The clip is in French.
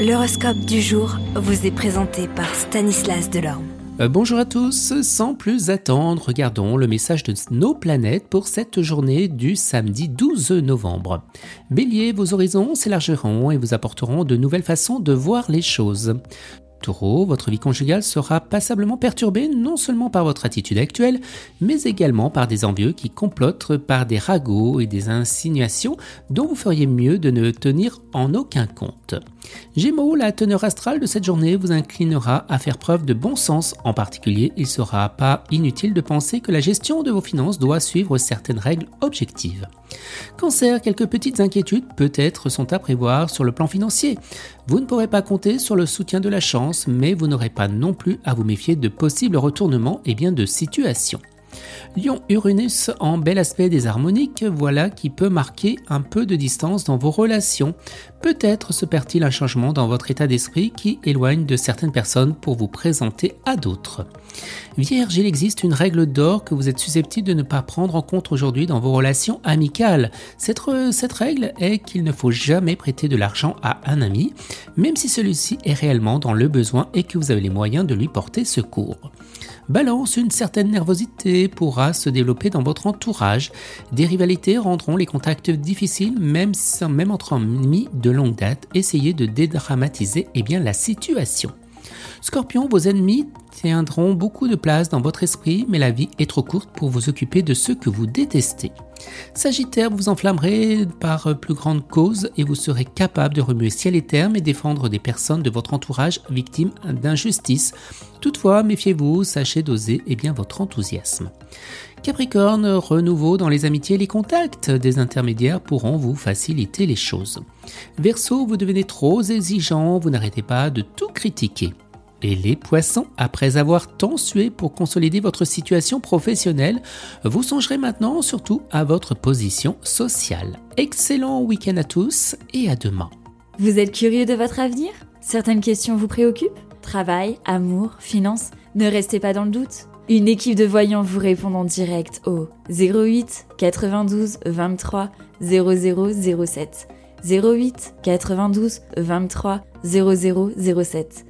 L'horoscope du jour vous est présenté par Stanislas Delorme. Euh, bonjour à tous, sans plus attendre, regardons le message de nos planètes pour cette journée du samedi 12 novembre. Bélier, vos horizons s'élargiront et vous apporteront de nouvelles façons de voir les choses. Taureau, votre vie conjugale sera passablement perturbée non seulement par votre attitude actuelle, mais également par des envieux qui complotent par des ragots et des insinuations dont vous feriez mieux de ne tenir en aucun compte. Gémeaux, la teneur astrale de cette journée vous inclinera à faire preuve de bon sens. En particulier, il ne sera pas inutile de penser que la gestion de vos finances doit suivre certaines règles objectives. Cancer, quelques petites inquiétudes peut-être sont à prévoir sur le plan financier. Vous ne pourrez pas compter sur le soutien de la chance, mais vous n'aurez pas non plus à vous méfier de possibles retournements et bien de situations. Lion-Uranus en bel aspect des harmoniques, voilà qui peut marquer un peu de distance dans vos relations. Peut-être se perd-il un changement dans votre état d'esprit qui éloigne de certaines personnes pour vous présenter à d'autres. Vierge, il existe une règle d'or que vous êtes susceptible de ne pas prendre en compte aujourd'hui dans vos relations amicales. Cette règle est qu'il ne faut jamais prêter de l'argent à un ami, même si celui-ci est réellement dans le besoin et que vous avez les moyens de lui porter secours. Balance, une certaine nervosité pourra se développer dans votre entourage. Des rivalités rendront les contacts difficiles, même, entre amis de longue date. Essayez de dédramatiser eh la situation. Scorpion, vos ennemis tiendront beaucoup de place dans votre esprit, mais la vie est trop courte pour vous occuper de ceux que vous détestez. Sagittaire, vous enflammerez par plus grande cause et vous serez capable de remuer ciel et terre et défendre des personnes de votre entourage victimes d'injustice. Toutefois, méfiez-vous, sachez doser eh bien, votre enthousiasme. Capricorne, renouveau dans les amitiés et les contacts. Des intermédiaires pourront vous faciliter les choses. Verseau, vous devenez trop exigeant, vous n'arrêtez pas de tout critiquer. Et les poissons, après avoir tant sué pour consolider votre situation professionnelle, vous songerez maintenant surtout à votre position sociale. Excellent week-end à tous et à demain. Vous êtes curieux de votre avenir? Certaines questions vous préoccupent? Travail, amour, finances? Ne restez pas dans le doute. Une équipe de voyants vous répond en direct au 08 92 23 0007. 08 92 23 0007.